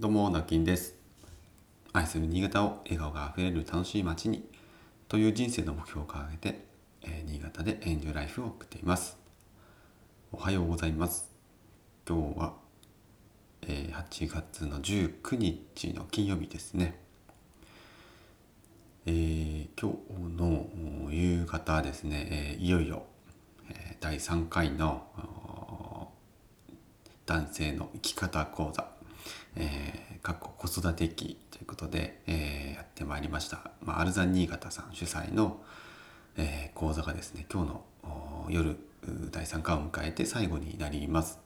どうも、なきんです。愛する新潟を笑顔があふれる楽しい街にという人生の目標を掲げて、えー新潟でエンジョイライフを送っています。おはようございます。今日は、えー8月の19日の金曜日ですね。えー今日の夕方ですね、えーいよいよ、えー第3回の男性の生き方講座、えー、かっこ子育て期ということで、えーやってまいりました、まあ、アルザン新潟さん主催の、えー講座がですね今日の夜第3回を迎えて最後になります。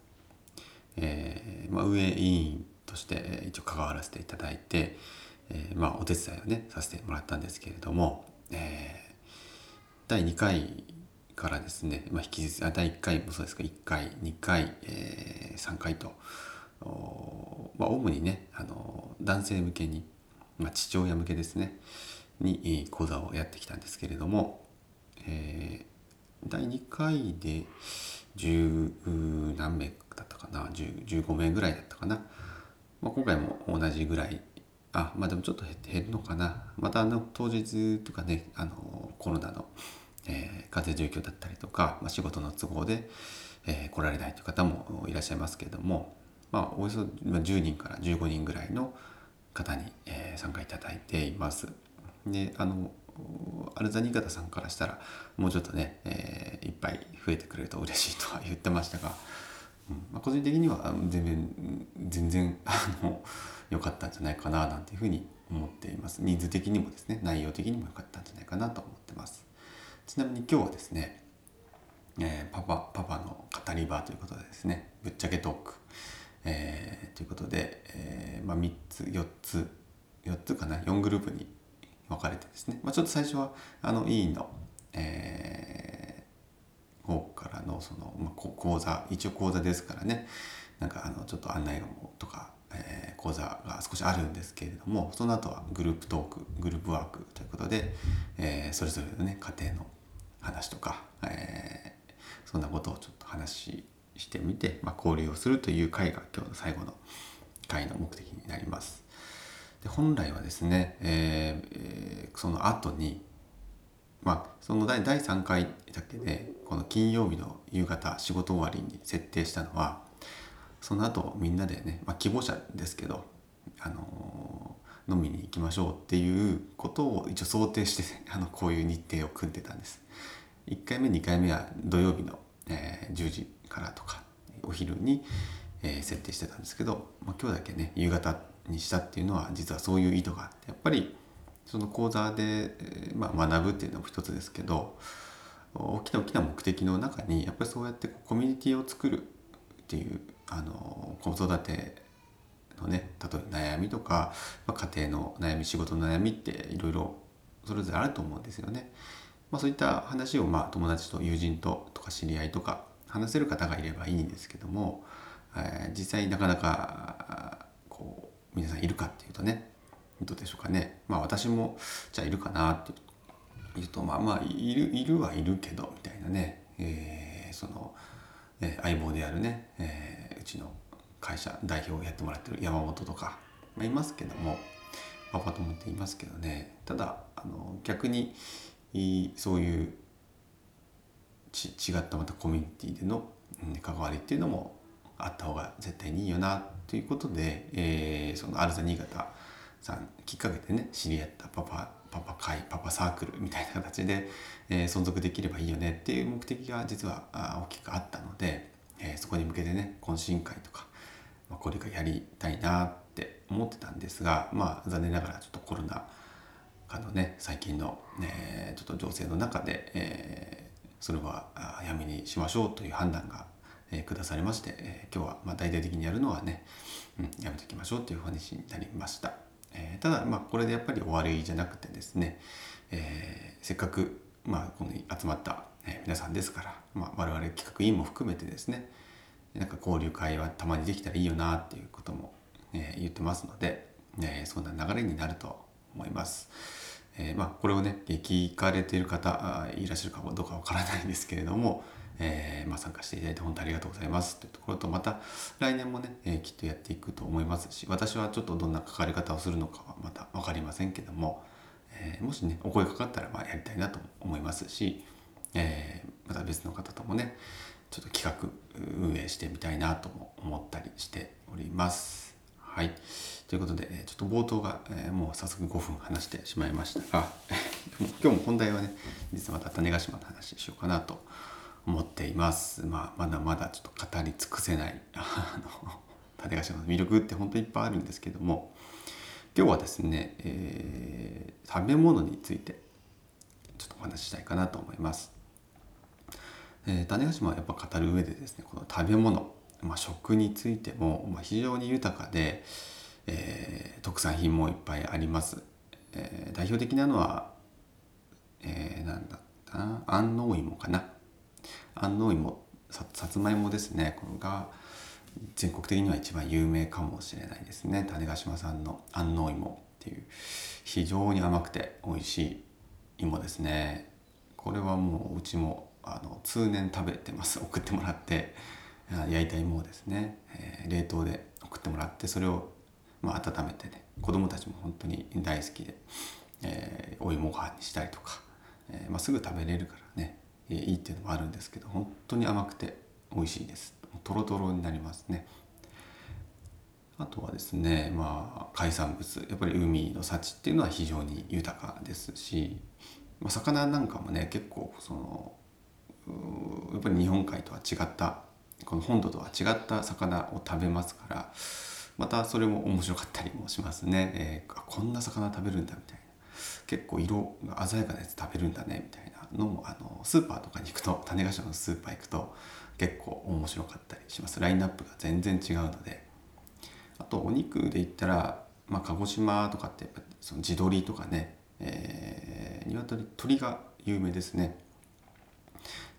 えーまあ、運営委員として一応関わらせていただいて、えーまあ、お手伝いをねさせてもらったんですけれども、えー第2回からですね、まあ、引き続きあ第1回もそうですが1回2回、えー3回と、まあ、主にねあの男性向けに、まあ、父親向けですねに講座をやってきたんですけれども、えー第2回で10何名だったかな15名ぐらいだったかな、まあ、今回も同じぐらいあまあでもちょっと減って減るのかな。またあの当日とかねあのコロナの、えー、風邪状況だったりとか、まあ、仕事の都合で、えー来られないという方もいらっしゃいますけれどもまあおよそ10人から15人ぐらいの方に、え参加いただいています。であのアルザニーガタさんからしたらもうちょっとね、えーいっぱい増えてくれると嬉しいとは言ってましたが、うんまあ、個人的には全然全然あの良かったんじゃないかななんていうふうに思っています。人数的にもですね内容的にも良かったんじゃないかなと思ってます。ちなみに今日はですね、えーパパパパの語り場ということでですねぶっちゃけトーク、えーということで、えーまあ、3つ4つ4つかな？4グループに分かれてですね、まあ、ちょっと最初はあの委員の、えー方からのその、まあ、講座一応講座ですからね。なんかあのちょっと案内論とか、えー講座が少しあるんですけれどもその後はグループトークグループワークということで、えーそれぞれのね家庭の話とか、えーそんなことをちょっと話してみて、まあ、交流をするという会が今日の最後の会の目的になります。で本来はですね、えーえーその後にまあその第第3回だけでこの金曜日の夕方仕事終わりに設定したのはその後みんなでね、まあ、希望者ですけど、あのー飲みに行きましょうっていうことを一応想定して あのこういう日程を組んでたんです。1回目2回目は土曜日の、えー10時からとかお昼に、えー設定してたんですけど、まあ、今日だけね夕方にしたっていうのは実はそういう意図があってやっぱりその講座で、えーまあ、学ぶっていうのも一つですけど大きな大きな目的の中にやっぱりそうやってコミュニティを作るっていうあの子育てのね例えば悩みとか、まあ、家庭の悩み仕事の悩みっていろいろそれぞれあると思うんですよね。まあ、そういった話をまあ友達と友人ととか知り合いとか話せる方がいればいいんですけども、えー実際なかなかこう皆さんいるかっていうとねどうでしょうかね。まあ私もじゃあいるかなって言うとまあまあいるいるはいるけどみたいなね、えーその、えー相棒であるね、えーうちの会社代表をやってもらってる山本とか、まあ、いますけどもパパ友っていますけどね。ただあの逆にそういうち違ったまたコミュニティでの関わりっていうのもあった方が絶対にいいよなということで、えーそのアルザ新潟さんきっかけでね知り合ったパパパパ会パパサークルみたいな形で、えー存続できればいいよねっていう目的が実は大きくあったので、えーそこに向けてね懇親会とか、まあ、これからやりたいなって思ってたんですがまあ残念ながらちょっとコロナあのね最近の、えーちょっと情勢の中で、えーそれはあやめにしましょうという判断が、え下されまして、え今日はまあ大々的にやるのはね、うん、やめておきましょうという話になりました、えーただまあこれでやっぱり終わりじゃなくてですね、えーせっかくまあこの集まった、え皆さんですから、まあ、我々企画委員も含めてですねなんか交流会はたまにできたらいいよなっていうことも、え言ってますので、えーそんな流れになると思います。えーまあ、これをね聞かれている方いらっしゃるかどうかわからないんですけれども、えー、まあ、参加していただいて本当ありがとうございますというところとまた来年もね、えー、きっとやっていくと思いますし私はちょっとどんな関わり方をするのかはまた分かりませんけども、え、もしねお声かかったらまあやりたいなと思いますし、えまた別の方ともねちょっと企画運営してみたいなとも思ったりしております。はい。ということで、ちょっと冒頭が、えー、もう早速5分話してしまいましたが、今日も本題はね、実はまた種子島の話しようかなと思っています。まあ、まだまだちょっと語り尽くせない、あの、種子島の魅力って本当にいっぱいあるんですけども、今日はですね、えー、食べ物についてちょっとお話ししたいかなと思います。えー、種子島はやっぱ語る上でですね、この食べ物、まあ、食についても、まあ、非常に豊かで、えー、特産品もいっぱいあります。えー、代表的なのは、えー、なんだった？な安納芋かな。安納芋ささつまいもですね。これが全国的には一番有名かもしれないですね。種子島産の安納芋っていう非常に甘くて美味しい芋ですね。これはもううちもあの通年食べてます。送ってもらって。焼いた芋をですね、えー、冷凍で送ってもらってそれをまあ、温めてね。子供たちも本当に大好きで、えー、お芋ご飯にしたりとか、えーまあ、すぐ食べれるからね、えー、いいっていうのもあるんですけど本当に甘くて美味しいです。とろとろになりますね。あとはですねまあ海産物。やっぱり海の幸っていうのは非常に豊かですし、まあ、魚なんかもね結構そのやっぱり日本海とは違ったこの本土とは違った魚を食べますからまたそれも面白かったりもしますね、えー、こんな魚食べるんだみたいな。結構色が鮮やかなやつ食べるんだねみたいなのもあのスーパーとかに行くと種子島のスーパー行くと結構面白かったりします。ラインナップが全然違うので。あとお肉で言ったら、まあ、鹿児島とかってやっぱその地鶏とかね、えー、鶏鳥が有名ですね。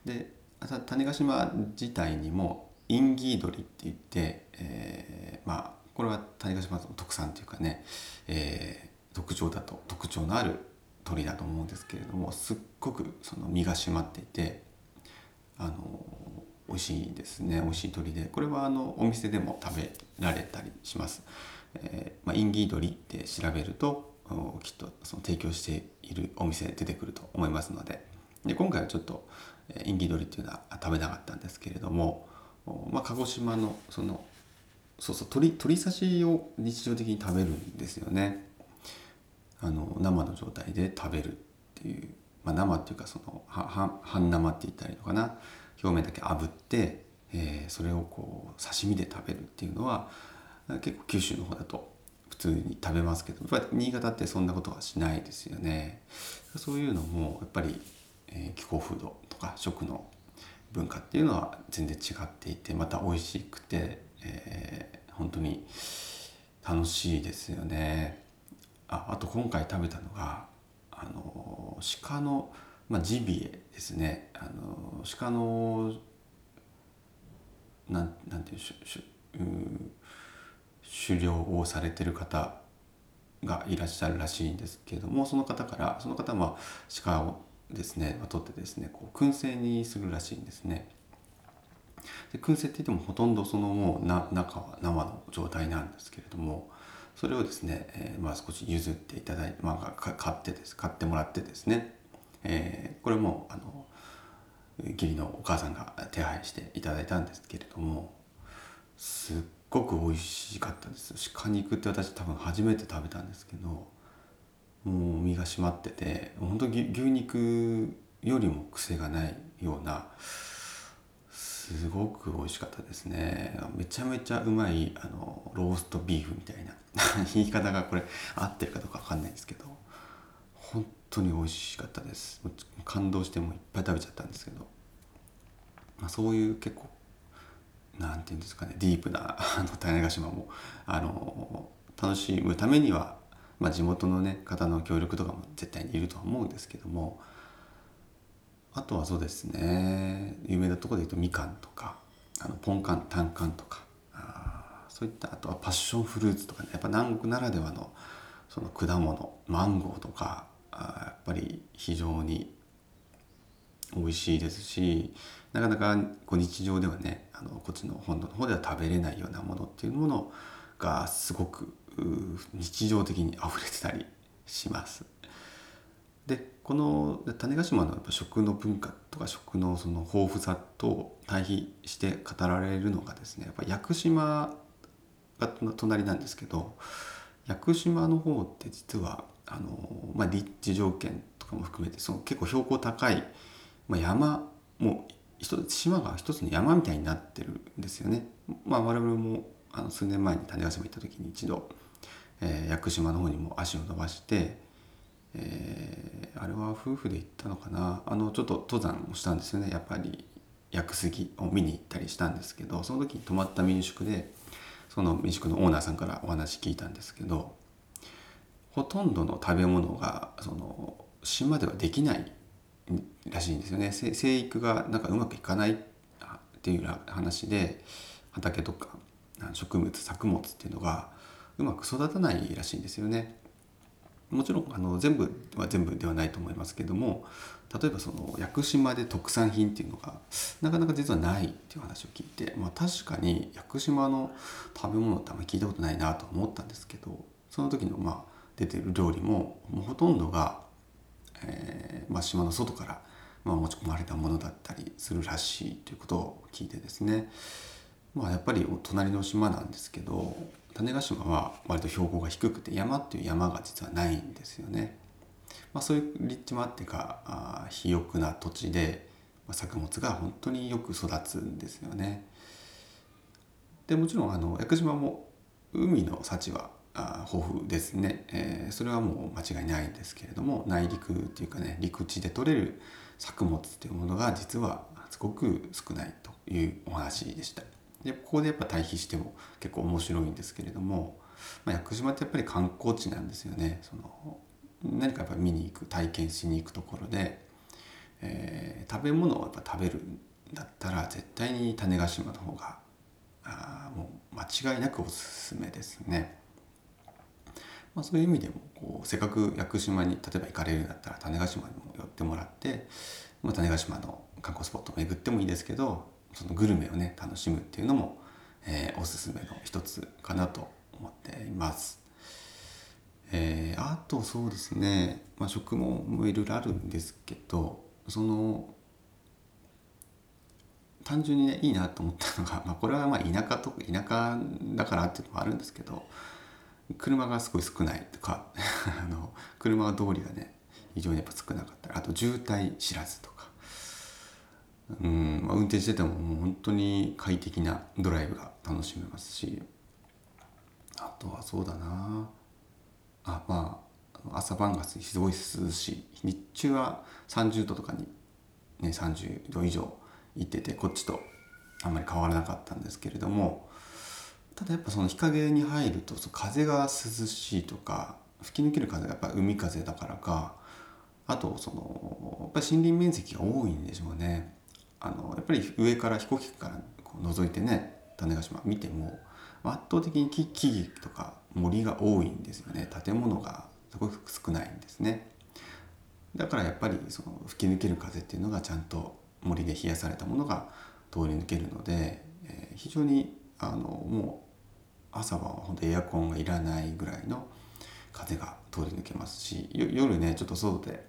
で種子島自体にもインギー鶏って言って、えー、まあこれは種子島の特産というかね、えー、特徴だと特徴のある鳥だと思うんですけれどもすっごくその身が締まっていてあの美味しいですね美味しい鳥でこれはあのお店でも食べられたりします。えーまあ、インギー鶏って調べるときっとその提供しているお店出てくると思いますのでで今回はちょっとインギー鶏っていうのは食べなかったんですけれども、まあ、鹿児島のそのそうそう鶏鶏刺しを日常的に食べるんですよね。あの生の状態で食べるっていう、まあ、生っていうかその半生って言ったらいいのかな。表面だけ炙って、えー、それをこう刺身で食べるっていうのは結構九州の方だと普通に食べますけどやっぱり新潟ってそんなことはしないですよね。そういうのもやっぱり、えー、気候風土とか食の文化っていうのは全然違っていてまた美味しくてえー、本当に楽しいですよね。ああと今回食べたのがあの鹿の、まあ、ジビエですね。あの鹿のなんなんていうししう狩猟をされてる方がいらっしゃるらしいんですけれどもその方からその方は鹿をですね取ってですねこう燻製にするらしいんですね。で燻製って言ってもほとんどそのもうな中は生の状態なんですけれどもそれをですね、えー、まあ少し譲っていただいて、まあ、買ってです買ってもらってですね、えー、これもあの義理のお母さんが手配していただいたんですけれどもすっごく美味しかったです鹿肉って私多分初めて食べたんですけどもう身が締まってて本当に牛肉よりも癖がないようなすごく美味しかったですね。めちゃめちゃうまいあのローストビーフみたいな 言い方がこれ合ってるかどうか分かんないんですけど本当に美味しかったです。感動してもいっぱい食べちゃったんですけど、まあ、そういう結構なんていうんですかねディープなあの種子島もあの楽しむためには、まあ、地元の、ね、方の協力とかも絶対にいるとは思うんですけどもあとはそうですね有名なところで言うとみかんとかあのポンカンタンカンとかあそういったあとはパッションフルーツとかねやっぱ南国ならではのその果物マンゴーとかあやっぱり非常に美味しいですしなかなかこう日常ではねあのこっちの本土の方では食べれないようなものっていうものがすごく日常的に溢れてたりします。でこの種子島のやっぱ食の文化とか食のその豊富さと対比して語られるのがですねやっぱ屋久島が隣なんですけど屋久島の方って実はあの、まあ、立地条件とかも含めてその結構標高高い、まあ、山もう一つ島が一つの山みたいになってるんですよね。まあ、我々もあの数年前に種子島行った時に一度、えー、屋久島の方にも足を伸ばして、えー、あれは夫婦で行ったのかな？あのちょっと登山をしたんですよね。やっぱり屋久杉を見に行ったりしたんですけどその時に泊まった民宿でその民宿のオーナーさんからお話聞いたんですけどほとんどの食べ物がその島ではできないらしいんですよね。生育がなんかうまくいかないっていう話で畑とか植物作物っていうのがうまく育たないらしいんですよね。もちろんあの全部は全部ではないと思いますけども例えばその屋久島で特産品っていうのがなかなか実はないっていう話を聞いて、まあ、確かに屋久島の食べ物ってあんまり聞いたことないなと思ったんですけどその時のまあ出てる料理ももうほとんどが、えーまあ、島の外から、まあ、持ち込まれたものだったりするらしいということを聞いてですねまあやっぱりお隣の島なんですけど種子島は割と標高が低くて山っていう山が実はないんですよね。まあ、そういう立地もあってかあ肥沃な土地で、まあ、作物が本当によく育つんですよね。でもちろんあの屋久島も海の幸はあ豊富ですね、えー、それはもう間違いないんですけれども内陸っていうかね陸地で採れる作物っていうものが実はすごく少ないというお話でした。でここでやっぱ対比しても結構面白いんですけれども、まあ、屋久島ってやっぱり観光地なんですよねその何かやっぱ見に行く体験しに行くところで、えー、食べ物をやっぱ食べるんだったら絶対に種子島の方があもう間違いなくおすすめですね。まあ、そういう意味でもこうせっかく屋久島に例えば行かれるんだったら種子島にも寄ってもらって、まあ、種子島の観光スポットを巡ってもいいですけどそのグルメをね楽しむっていうのも、えー、おすすめの一つかなと思っています。えー、あとそうですね、まあ、食もいろいろあるんですけどその単純にねいいなと思ったのが、まあ、これはまあ田舎と田舎だからっていうのもあるんですけど車がすごい少ないとか あの車通りがね非常にやっぱ少なかったりあと渋滞知らずとかうん、まあ、運転しててももう本当に快適なドライブが楽しめますしあとはそうだな。あまあ朝晩がすごい涼しい。日中は30度とかに、ね、30度以上行っててこっちとあんまり変わらなかったんですけれどもただやっぱその日陰に入ると風が涼しいとか吹き抜ける風がやっぱ海風だからかあとそのやっぱり森林面積が多いんでしょうね。あのやっぱり上から飛行機からこう覗いてね種子島見ても圧倒的に木々とか森が多いんですよね。建物がすごく少ないんですね。だからやっぱりその吹き抜ける風っていうのがちゃんと森で冷やされたものが通り抜けるので、えー、非常にあのもう朝は本当エアコンがいらないぐらいの風が通り抜けますし夜ねちょっと外で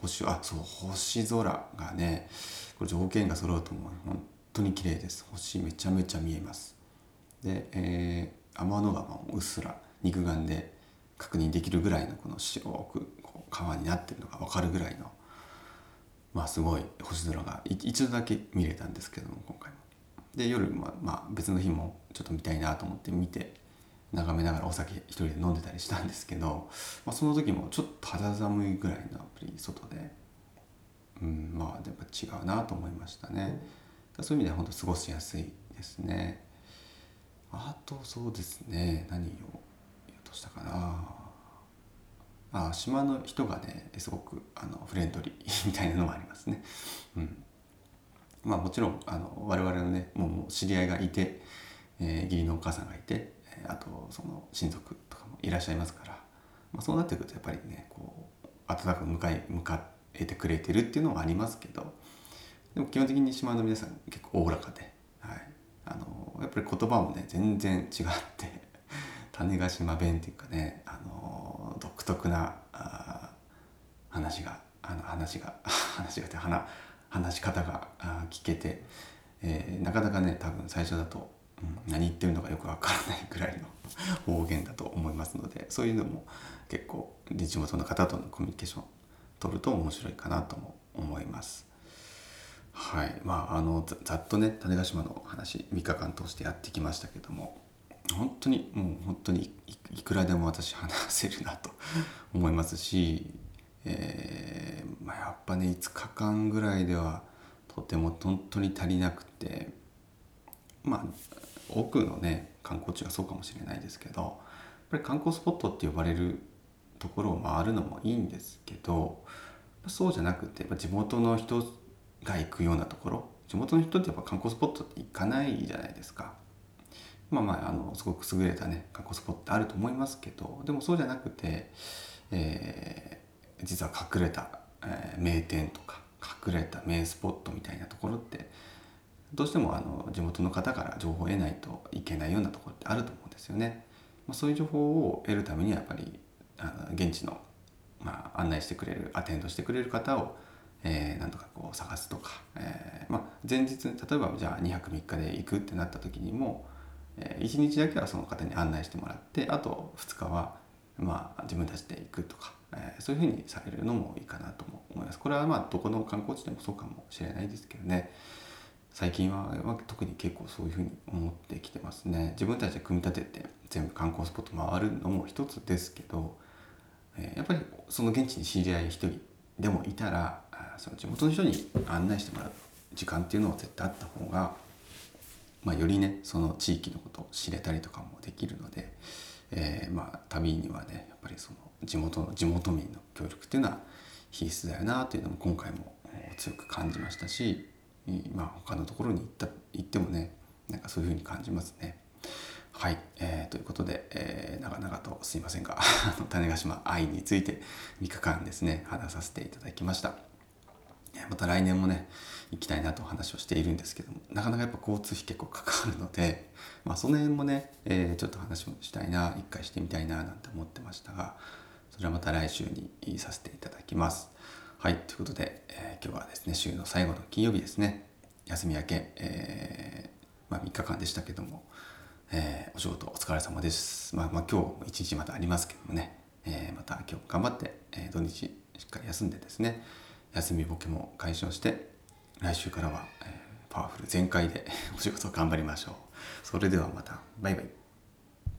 星あそう星空がねこれ条件が揃うと思う。本当に綺麗です。星めちゃめちゃ見えます。で、えー、天の川もうっすら肉眼で確認できるぐらいのこの白くこう川になってるのが分かるぐらいのまあすごい星空が一度だけ見れたんですけども今回も。で夜、まあ、まあ別の日もちょっと見たいなと思って見て眺めながらお酒一人で飲んでたりしたんですけど、まあ、その時もちょっと肌寒いぐらいのアプリ外で、うん、まあやっぱ違うなと思いましたね。そういう意味では本当過ごしやすいですね。あとそうですね何を言おうとしたかなあ島の人がねすごくあのフレンドリー みたいなのもありますね。うん、まあもちろんあの我々のねもう知り合いがいて、えー、義理のお母さんがいてあとその親族とかもいらっしゃいますから、まあ、そうなってくるとやっぱりねこう温かく迎え向か得てくれてるっていうのはありますけどでも基本的に島の皆さん結構おおらかで、はい、あのやっぱり言葉もね全然違って 種子島弁っていうかねあの独特なあ話があの話が 話がって話話し方が聞けて、えー、なかなかね多分最初だと、何言ってるのかよくわからないぐらいの方言だと思いますのでそういうのも結構地元の方とのコミュニケーション取ると面白いかなとも思います。はいまああのざっとね種子島の話3日間通してやってきましたけども本当にもう本当にいくらでも私話せるなと思いますし、えー、まあ、やっぱね5日間ぐらいではとても本当に足りなくてまあ多くのね観光地はそうかもしれないですけどやっぱり観光スポットって呼ばれるところを回るのもいいんですけどそうじゃなくて地元の人が行くようなところ地元の人ってやっぱ観光スポットって行かないじゃないですか。まあまああのすごく優れたね観光スポットってあると思いますけどでもそうじゃなくて、えー、実は隠れた、えー、名店とか隠れた名スポットみたいなところってどうしてもあの地元の方から情報を得ないといけないようなところってあると思うんですよね。まあ、そういう情報を得るためにはやっぱりあの現地の、まあ、案内してくれるアテンドしてくれる方をえー、なんとかこう探すとか、えーまあ、前日例えばじゃあ2泊3日で行くってなった時にも、えー、1日だけはその方に案内してもらってあと2日は、まあ、自分たちで行くとか、えー、そういうふうにされるのもいいかなと思います。これはまあどこの観光地でもそうかもしれないですけどね最近は特に結構そういうふうに思ってきてますね。自分たちで組み立てて全部観光スポット回るのも一つですけど、えー、やっぱりその現地に知り合い一人でもいたらその地元の人に案内してもらう時間っていうのは絶対あった方が、まあ、よりねその地域のことを知れたりとかもできるので、えー、まあ旅にはねやっぱりその地元の地元民の協力っていうのは必須だよなというのも今回も強く感じましたし、まあ、他のところに行った行ってもねなんかそういうふうに感じますね。はい、えー、ということで、えー、長々とすいませんが種子島愛について3日間ですね話させていただきました。また来年もね行きたいなと話をしているんですけどもなかなかやっぱ交通費結構かかるので、まあ、その辺もね、えー、ちょっと話をしたいな一回してみたいななんて思ってましたがそれはまた来週にさせていただきます。はいということで、えー、今日はですね週の最後の金曜日ですね休み明け、えー、まあ、3日間でしたけども、えー、お仕事お疲れ様です。まあ、まあ、今日一日またありますけどもね、えまた今日頑張って、え土日しっかり休んでですね休みボケも解消して来週からは、えー、パワフル全開で お仕事頑張りましょう。それではまたバイバイ。